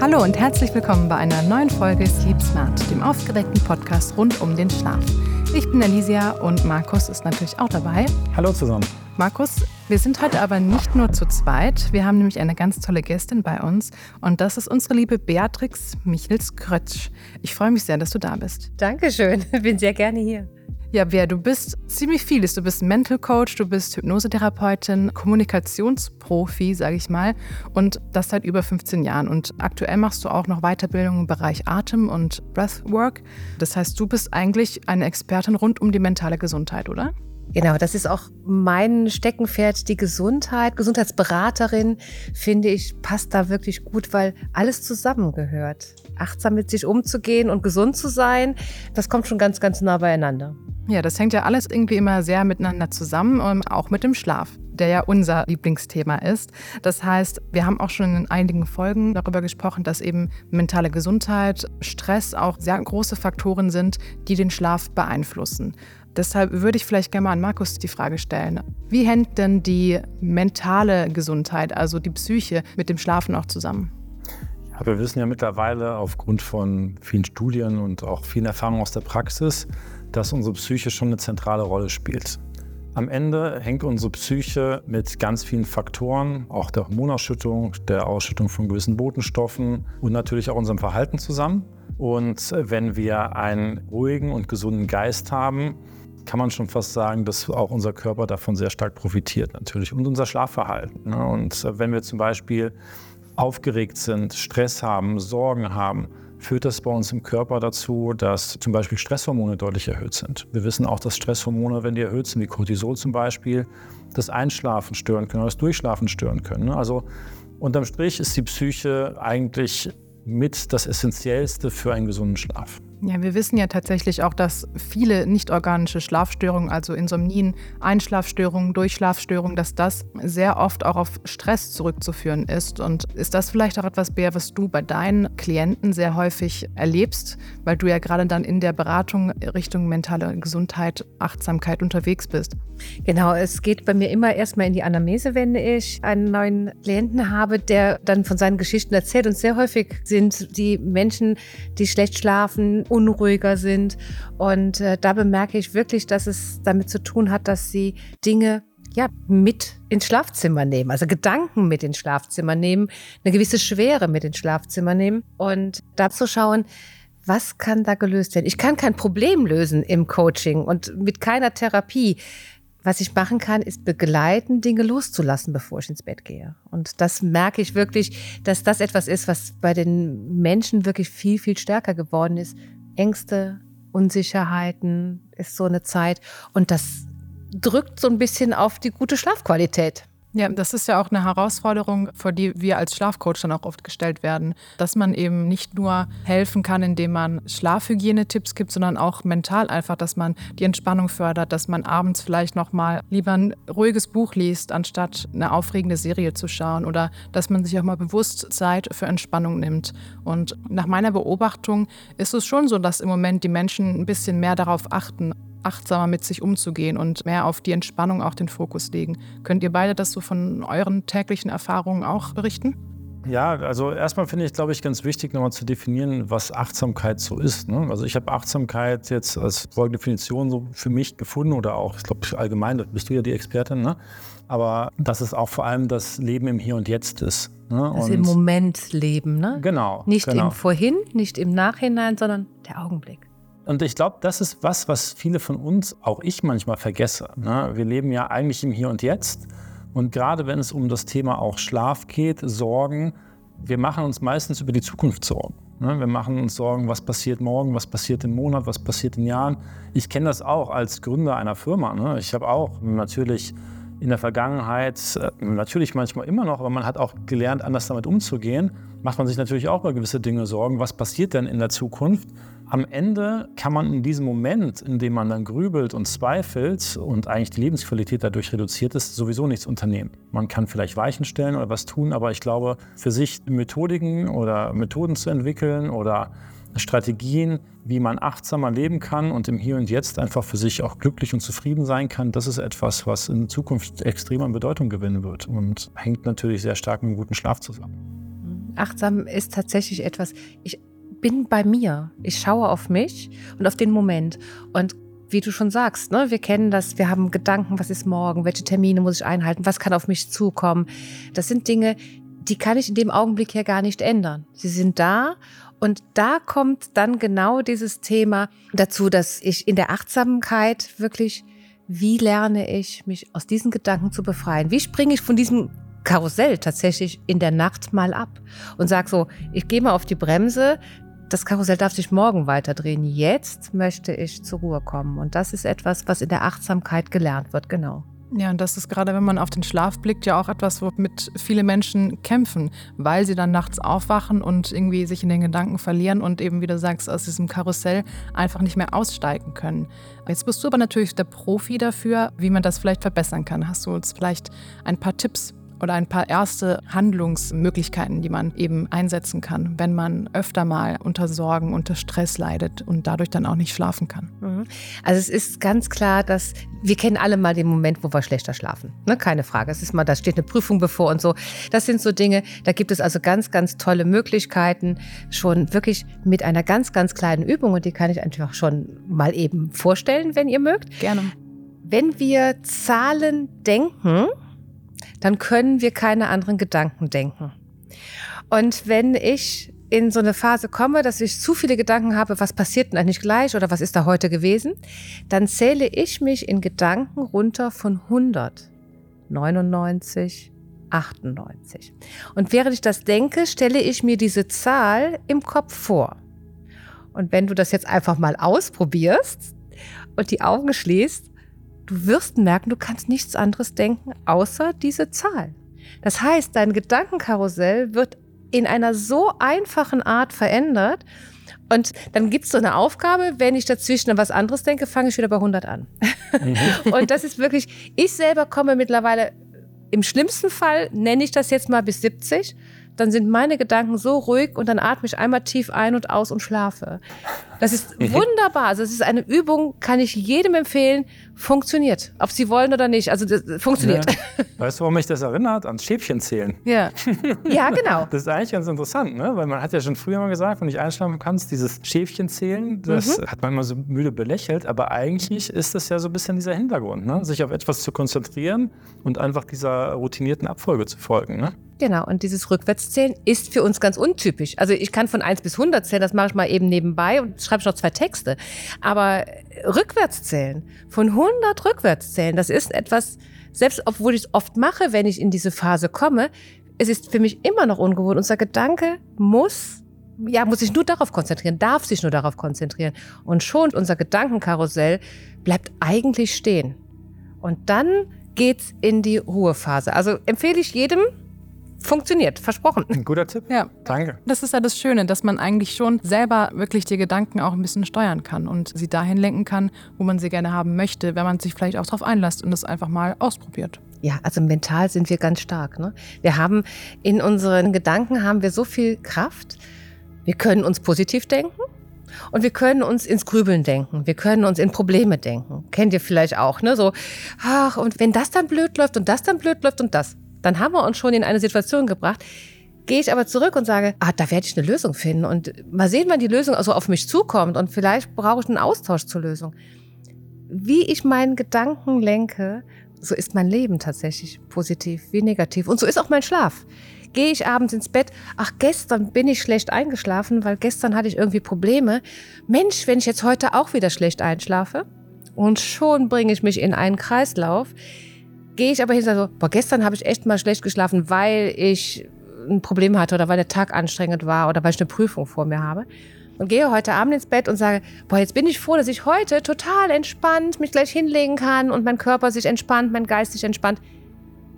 Hallo und herzlich willkommen bei einer neuen Folge Sleep Smart, dem aufgeweckten Podcast rund um den Schlaf. Ich bin Alicia und Markus ist natürlich auch dabei. Hallo zusammen. Markus, wir sind heute aber nicht nur zu zweit. Wir haben nämlich eine ganz tolle Gästin bei uns und das ist unsere liebe Beatrix Michels-Krötsch. Ich freue mich sehr, dass du da bist. Dankeschön, bin sehr gerne hier. Ja, wer du bist ziemlich vieles. Du bist Mental Coach, du bist Hypnosetherapeutin, Kommunikationsprofi, sage ich mal, und das seit über 15 Jahren. Und aktuell machst du auch noch Weiterbildung im Bereich Atem und Breathwork. Das heißt, du bist eigentlich eine Expertin rund um die mentale Gesundheit, oder? Genau, das ist auch mein Steckenpferd, die Gesundheit. Gesundheitsberaterin, finde ich, passt da wirklich gut, weil alles zusammengehört. Achtsam mit sich umzugehen und gesund zu sein, das kommt schon ganz, ganz nah beieinander. Ja, das hängt ja alles irgendwie immer sehr miteinander zusammen, ähm, auch mit dem Schlaf der ja unser Lieblingsthema ist. Das heißt, wir haben auch schon in einigen Folgen darüber gesprochen, dass eben mentale Gesundheit, Stress auch sehr große Faktoren sind, die den Schlaf beeinflussen. Deshalb würde ich vielleicht gerne mal an Markus die Frage stellen. Wie hängt denn die mentale Gesundheit, also die Psyche, mit dem Schlafen auch zusammen? Ja, wir wissen ja mittlerweile aufgrund von vielen Studien und auch vielen Erfahrungen aus der Praxis, dass unsere Psyche schon eine zentrale Rolle spielt. Am Ende hängt unsere Psyche mit ganz vielen Faktoren, auch der Hormonausschüttung, der Ausschüttung von gewissen Botenstoffen und natürlich auch unserem Verhalten zusammen. Und wenn wir einen ruhigen und gesunden Geist haben, kann man schon fast sagen, dass auch unser Körper davon sehr stark profitiert natürlich und unser Schlafverhalten. Ne? Und wenn wir zum Beispiel aufgeregt sind, Stress haben, Sorgen haben, führt das bei uns im Körper dazu, dass zum Beispiel Stresshormone deutlich erhöht sind. Wir wissen auch, dass Stresshormone, wenn die erhöht sind, wie Cortisol zum Beispiel, das Einschlafen stören können oder das Durchschlafen stören können. Also unterm Strich ist die Psyche eigentlich mit das Essentiellste für einen gesunden Schlaf. Ja, wir wissen ja tatsächlich auch, dass viele nicht-organische Schlafstörungen, also Insomnien, Einschlafstörungen, Durchschlafstörungen, dass das sehr oft auch auf Stress zurückzuführen ist. Und ist das vielleicht auch etwas, Bär, was du bei deinen Klienten sehr häufig erlebst, weil du ja gerade dann in der Beratung Richtung mentale Gesundheit, Achtsamkeit unterwegs bist? Genau, es geht bei mir immer erstmal in die Anamnese, wenn ich einen neuen Klienten habe, der dann von seinen Geschichten erzählt. Und sehr häufig sind die Menschen, die schlecht schlafen, unruhiger sind. Und äh, da bemerke ich wirklich, dass es damit zu tun hat, dass sie Dinge ja, mit ins Schlafzimmer nehmen, also Gedanken mit ins Schlafzimmer nehmen, eine gewisse Schwere mit ins Schlafzimmer nehmen und da zu schauen, was kann da gelöst werden? Ich kann kein Problem lösen im Coaching und mit keiner Therapie. Was ich machen kann, ist begleiten, Dinge loszulassen, bevor ich ins Bett gehe. Und das merke ich wirklich, dass das etwas ist, was bei den Menschen wirklich viel, viel stärker geworden ist, Ängste, Unsicherheiten ist so eine Zeit. Und das drückt so ein bisschen auf die gute Schlafqualität. Ja, das ist ja auch eine Herausforderung, vor die wir als Schlafcoach dann auch oft gestellt werden, dass man eben nicht nur helfen kann, indem man Schlafhygienetipps gibt, sondern auch mental einfach, dass man die Entspannung fördert, dass man abends vielleicht noch mal lieber ein ruhiges Buch liest, anstatt eine aufregende Serie zu schauen oder dass man sich auch mal bewusst Zeit für Entspannung nimmt. Und nach meiner Beobachtung ist es schon so, dass im Moment die Menschen ein bisschen mehr darauf achten, achtsamer mit sich umzugehen und mehr auf die Entspannung auch den Fokus legen. Könnt ihr beide das so von euren täglichen Erfahrungen auch berichten? Ja, also erstmal finde ich, glaube ich, ganz wichtig, nochmal zu definieren, was Achtsamkeit so ist. Ne? Also ich habe Achtsamkeit jetzt als folgende Definition so für mich gefunden oder auch, ich glaube, allgemein, da bist du ja die Expertin, ne? aber dass es auch vor allem das Leben im Hier und Jetzt ist. Ne? Das im Moment leben, ne? Genau. Nicht genau. im Vorhin, nicht im Nachhinein, sondern der Augenblick. Und ich glaube, das ist was, was viele von uns, auch ich manchmal vergesse. Ne? Wir leben ja eigentlich im Hier und Jetzt. Und gerade wenn es um das Thema auch Schlaf geht, Sorgen, wir machen uns meistens über die Zukunft Sorgen. Ne? Wir machen uns Sorgen, was passiert morgen, was passiert im Monat, was passiert in Jahren. Ich kenne das auch als Gründer einer Firma. Ne? Ich habe auch natürlich in der Vergangenheit, äh, natürlich manchmal immer noch, aber man hat auch gelernt, anders damit umzugehen, macht man sich natürlich auch über gewisse Dinge Sorgen. Was passiert denn in der Zukunft? Am Ende kann man in diesem Moment, in dem man dann grübelt und zweifelt und eigentlich die Lebensqualität dadurch reduziert ist, sowieso nichts unternehmen. Man kann vielleicht Weichen stellen oder was tun, aber ich glaube, für sich Methodiken oder Methoden zu entwickeln oder Strategien, wie man achtsamer leben kann und im Hier und Jetzt einfach für sich auch glücklich und zufrieden sein kann, das ist etwas, was in Zukunft extrem an Bedeutung gewinnen wird und hängt natürlich sehr stark mit einem guten Schlaf zusammen. Achtsam ist tatsächlich etwas, ich bin bei mir. Ich schaue auf mich und auf den Moment. Und wie du schon sagst, ne, wir kennen das, wir haben Gedanken, was ist morgen, welche Termine muss ich einhalten, was kann auf mich zukommen. Das sind Dinge, die kann ich in dem Augenblick ja gar nicht ändern. Sie sind da und da kommt dann genau dieses Thema dazu, dass ich in der Achtsamkeit wirklich, wie lerne ich, mich aus diesen Gedanken zu befreien? Wie springe ich von diesem Karussell tatsächlich in der Nacht mal ab und sage so, ich gehe mal auf die Bremse, das Karussell darf sich morgen weiterdrehen. Jetzt möchte ich zur Ruhe kommen. Und das ist etwas, was in der Achtsamkeit gelernt wird, genau. Ja, und das ist gerade, wenn man auf den Schlaf blickt, ja auch etwas, womit viele Menschen kämpfen, weil sie dann nachts aufwachen und irgendwie sich in den Gedanken verlieren und eben, wie du sagst, aus diesem Karussell einfach nicht mehr aussteigen können. Jetzt bist du aber natürlich der Profi dafür, wie man das vielleicht verbessern kann. Hast du uns vielleicht ein paar Tipps oder ein paar erste Handlungsmöglichkeiten, die man eben einsetzen kann, wenn man öfter mal unter Sorgen, unter Stress leidet und dadurch dann auch nicht schlafen kann. Mhm. Also es ist ganz klar, dass wir kennen alle mal den Moment, wo wir schlechter schlafen. Ne? Keine Frage. Es ist mal, da steht eine Prüfung bevor und so. Das sind so Dinge, da gibt es also ganz, ganz tolle Möglichkeiten, schon wirklich mit einer ganz, ganz kleinen Übung und die kann ich einfach schon mal eben vorstellen, wenn ihr mögt. Gerne. Wenn wir Zahlen denken, dann können wir keine anderen Gedanken denken. Und wenn ich in so eine Phase komme, dass ich zu viele Gedanken habe, was passiert denn eigentlich gleich oder was ist da heute gewesen, dann zähle ich mich in Gedanken runter von 100, 99, 98. Und während ich das denke, stelle ich mir diese Zahl im Kopf vor. Und wenn du das jetzt einfach mal ausprobierst und die Augen schließt Du wirst merken, du kannst nichts anderes denken, außer diese Zahl. Das heißt, dein Gedankenkarussell wird in einer so einfachen Art verändert. Und dann gibt es so eine Aufgabe, wenn ich dazwischen an was anderes denke, fange ich wieder bei 100 an. Mhm. und das ist wirklich, ich selber komme mittlerweile, im schlimmsten Fall nenne ich das jetzt mal bis 70 dann sind meine Gedanken so ruhig und dann atme ich einmal tief ein und aus und schlafe. Das ist wunderbar. Also es ist eine Übung, kann ich jedem empfehlen, funktioniert. Ob sie wollen oder nicht. Also das funktioniert. Ja. Weißt du, warum mich das erinnert? Ans Schäfchenzählen. Ja. ja, genau. Das ist eigentlich ganz interessant, ne? weil man hat ja schon früher mal gesagt, wenn du nicht einschlafen kannst, dieses Schäfchenzählen, das mhm. hat man immer so müde belächelt, aber eigentlich ist das ja so ein bisschen dieser Hintergrund, ne? sich auf etwas zu konzentrieren und einfach dieser routinierten Abfolge zu folgen. Ne? Genau, und dieses Rückwärtszählen ist für uns ganz untypisch. Also ich kann von 1 bis 100 zählen, das mache ich mal eben nebenbei und schreibe noch zwei Texte. Aber Rückwärtszählen, von 100 Rückwärtszählen, das ist etwas, selbst obwohl ich es oft mache, wenn ich in diese Phase komme, es ist für mich immer noch ungewohnt. Unser Gedanke muss, ja, muss sich nur darauf konzentrieren, darf sich nur darauf konzentrieren. Und schon unser Gedankenkarussell bleibt eigentlich stehen. Und dann geht's in die Ruhephase. Also empfehle ich jedem, funktioniert, versprochen. Ein guter Tipp. Ja. Danke. Das ist ja das Schöne, dass man eigentlich schon selber wirklich die Gedanken auch ein bisschen steuern kann und sie dahin lenken kann, wo man sie gerne haben möchte, wenn man sich vielleicht auch darauf einlässt und das einfach mal ausprobiert. Ja, also mental sind wir ganz stark. Ne? Wir haben in unseren Gedanken haben wir so viel Kraft. Wir können uns positiv denken. Und wir können uns ins Grübeln denken. Wir können uns in Probleme denken. Kennt ihr vielleicht auch, ne? So, ach, und wenn das dann blöd läuft und das dann blöd läuft und das dann haben wir uns schon in eine Situation gebracht. Gehe ich aber zurück und sage, ah, da werde ich eine Lösung finden und mal sehen, wann die Lösung also auf mich zukommt und vielleicht brauche ich einen Austausch zur Lösung. Wie ich meinen Gedanken lenke, so ist mein Leben tatsächlich positiv wie negativ und so ist auch mein Schlaf. Gehe ich abends ins Bett, ach, gestern bin ich schlecht eingeschlafen, weil gestern hatte ich irgendwie Probleme. Mensch, wenn ich jetzt heute auch wieder schlecht einschlafe und schon bringe ich mich in einen Kreislauf, gehe ich aber hin und sage so, boah, gestern habe ich echt mal schlecht geschlafen, weil ich ein Problem hatte oder weil der Tag anstrengend war oder weil ich eine Prüfung vor mir habe. Und gehe heute Abend ins Bett und sage, boah, jetzt bin ich froh, dass ich heute total entspannt mich gleich hinlegen kann und mein Körper sich entspannt, mein Geist sich entspannt.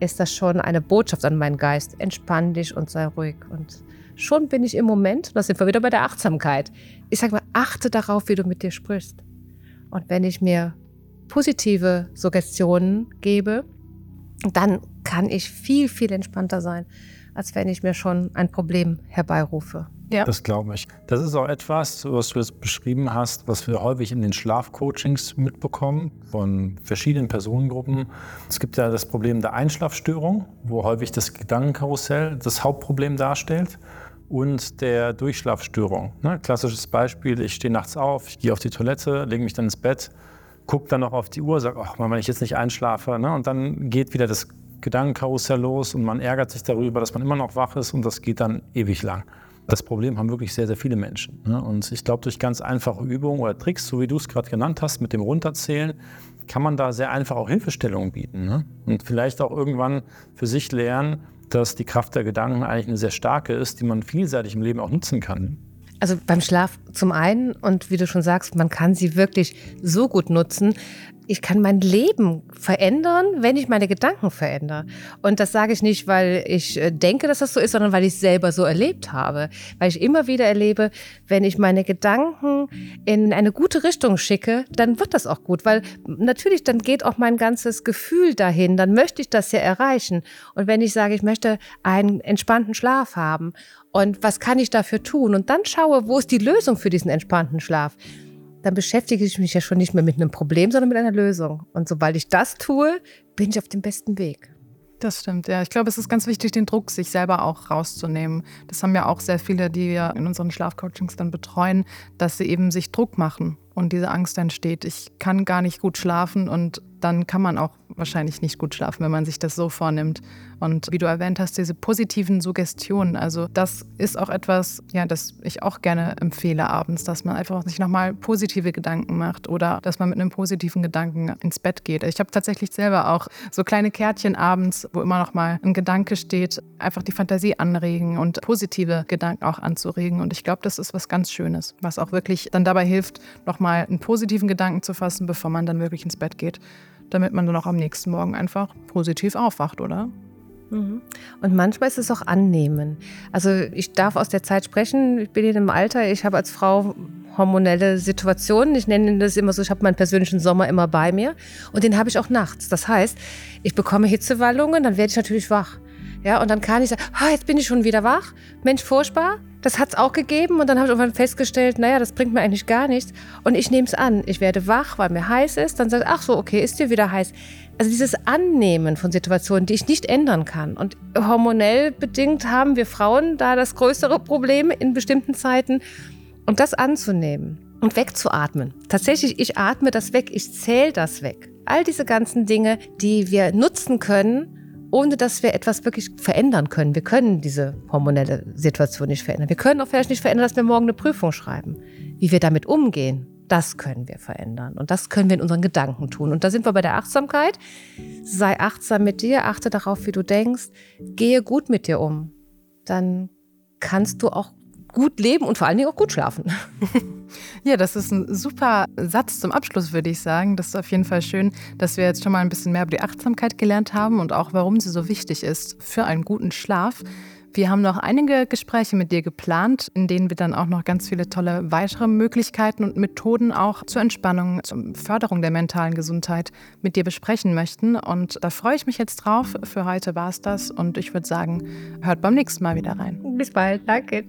Ist das schon eine Botschaft an meinen Geist? Entspann dich und sei ruhig. Und schon bin ich im Moment, da sind wir wieder bei der Achtsamkeit. Ich sage mal, achte darauf, wie du mit dir sprichst. Und wenn ich mir positive Suggestionen gebe, dann kann ich viel, viel entspannter sein, als wenn ich mir schon ein Problem herbeirufe. Ja. Das glaube ich. Das ist auch etwas, was du jetzt beschrieben hast, was wir häufig in den Schlafcoachings mitbekommen von verschiedenen Personengruppen. Es gibt ja das Problem der Einschlafstörung, wo häufig das Gedankenkarussell das Hauptproblem darstellt. und der Durchschlafstörung. Ne? Klassisches Beispiel, ich stehe nachts auf, ich gehe auf die Toilette, lege mich dann ins Bett, gucke dann noch auf die Uhr, sage, ach, wenn ich jetzt nicht einschlafe. Ne? Und dann geht wieder das Gedankenkarussell los und man ärgert sich darüber, dass man immer noch wach ist und das geht dann ewig lang. Das Problem haben wirklich sehr, sehr viele Menschen. Ne? Und ich glaube, durch ganz einfache Übungen oder Tricks, so wie du es gerade genannt hast, mit dem Runterzählen, kann man da sehr einfach auch Hilfestellungen bieten. Ne? Und vielleicht auch irgendwann für sich lernen, dass die Kraft der Gedanken eigentlich eine sehr starke ist, die man vielseitig im Leben auch nutzen kann. Also beim Schlaf zum einen und wie du schon sagst, man kann sie wirklich so gut nutzen, ich kann mein Leben verändern, wenn ich meine Gedanken verändere. Und das sage ich nicht, weil ich äh, denke, dass das so ist, sondern weil ich es selber so erlebt habe. Weil ich immer wieder erlebe, wenn ich meine Gedanken in eine gute Richtung schicke, dann wird das auch gut. Weil natürlich, dann geht auch mein ganzes Gefühl dahin. Dann möchte ich das ja erreichen. Und wenn ich sage, ich möchte einen entspannten Schlaf haben und was kann ich dafür tun? Und dann schaue, wo ist die Lösung für diesen entspannten Schlaf? Dann beschäftige ich mich ja schon nicht mehr mit einem Problem, sondern mit einer Lösung. Und sobald ich das tue, bin ich auf dem besten Weg. Das stimmt, ja. Ich glaube, es ist ganz wichtig, den Druck sich selber auch rauszunehmen. Das haben ja auch sehr viele, die wir in unseren Schlafcoachings dann betreuen, dass sie eben sich Druck machen und diese Angst entsteht. Ich kann gar nicht gut schlafen und dann kann man auch wahrscheinlich nicht gut schlafen, wenn man sich das so vornimmt. Und wie du erwähnt hast, diese positiven Suggestionen, also das ist auch etwas, ja, das ich auch gerne empfehle abends, dass man einfach sich nochmal positive Gedanken macht oder dass man mit einem positiven Gedanken ins Bett geht. Ich habe tatsächlich selber auch so kleine Kärtchen abends, wo immer nochmal ein Gedanke steht, einfach die Fantasie anregen und positive Gedanken auch anzuregen. Und ich glaube, das ist was ganz Schönes, was auch wirklich dann dabei hilft, nochmal einen positiven Gedanken zu fassen, bevor man dann wirklich ins Bett geht damit man dann auch am nächsten Morgen einfach positiv aufwacht, oder? Mhm. Und manchmal ist es auch annehmen. Also ich darf aus der Zeit sprechen, ich bin in einem Alter, ich habe als Frau hormonelle Situationen. Ich nenne das immer so, ich habe meinen persönlichen Sommer immer bei mir und den habe ich auch nachts. Das heißt, ich bekomme Hitzewallungen, dann werde ich natürlich wach. Ja, und dann kann ich sagen, ah, jetzt bin ich schon wieder wach. Mensch, furchtbar. Das hat es auch gegeben und dann habe ich irgendwann festgestellt, naja, das bringt mir eigentlich gar nichts. Und ich nehme es an. Ich werde wach, weil mir heiß ist. Dann sage ich, ach so, okay, ist dir wieder heiß. Also dieses Annehmen von Situationen, die ich nicht ändern kann. Und hormonell bedingt haben wir Frauen da das größere Problem in bestimmten Zeiten. Und das anzunehmen und wegzuatmen. Tatsächlich, ich atme das weg, ich zähle das weg. All diese ganzen Dinge, die wir nutzen können, ohne dass wir etwas wirklich verändern können. Wir können diese hormonelle Situation nicht verändern. Wir können auch vielleicht nicht verändern, dass wir morgen eine Prüfung schreiben. Wie wir damit umgehen, das können wir verändern. Und das können wir in unseren Gedanken tun. Und da sind wir bei der Achtsamkeit. Sei achtsam mit dir, achte darauf, wie du denkst, gehe gut mit dir um. Dann kannst du auch gut leben und vor allen Dingen auch gut schlafen. Ja, das ist ein super Satz zum Abschluss, würde ich sagen. Das ist auf jeden Fall schön, dass wir jetzt schon mal ein bisschen mehr über die Achtsamkeit gelernt haben und auch warum sie so wichtig ist für einen guten Schlaf. Wir haben noch einige Gespräche mit dir geplant, in denen wir dann auch noch ganz viele tolle weitere Möglichkeiten und Methoden auch zur Entspannung, zur Förderung der mentalen Gesundheit mit dir besprechen möchten. Und da freue ich mich jetzt drauf. Für heute war es das und ich würde sagen, hört beim nächsten Mal wieder rein. Bis bald, danke.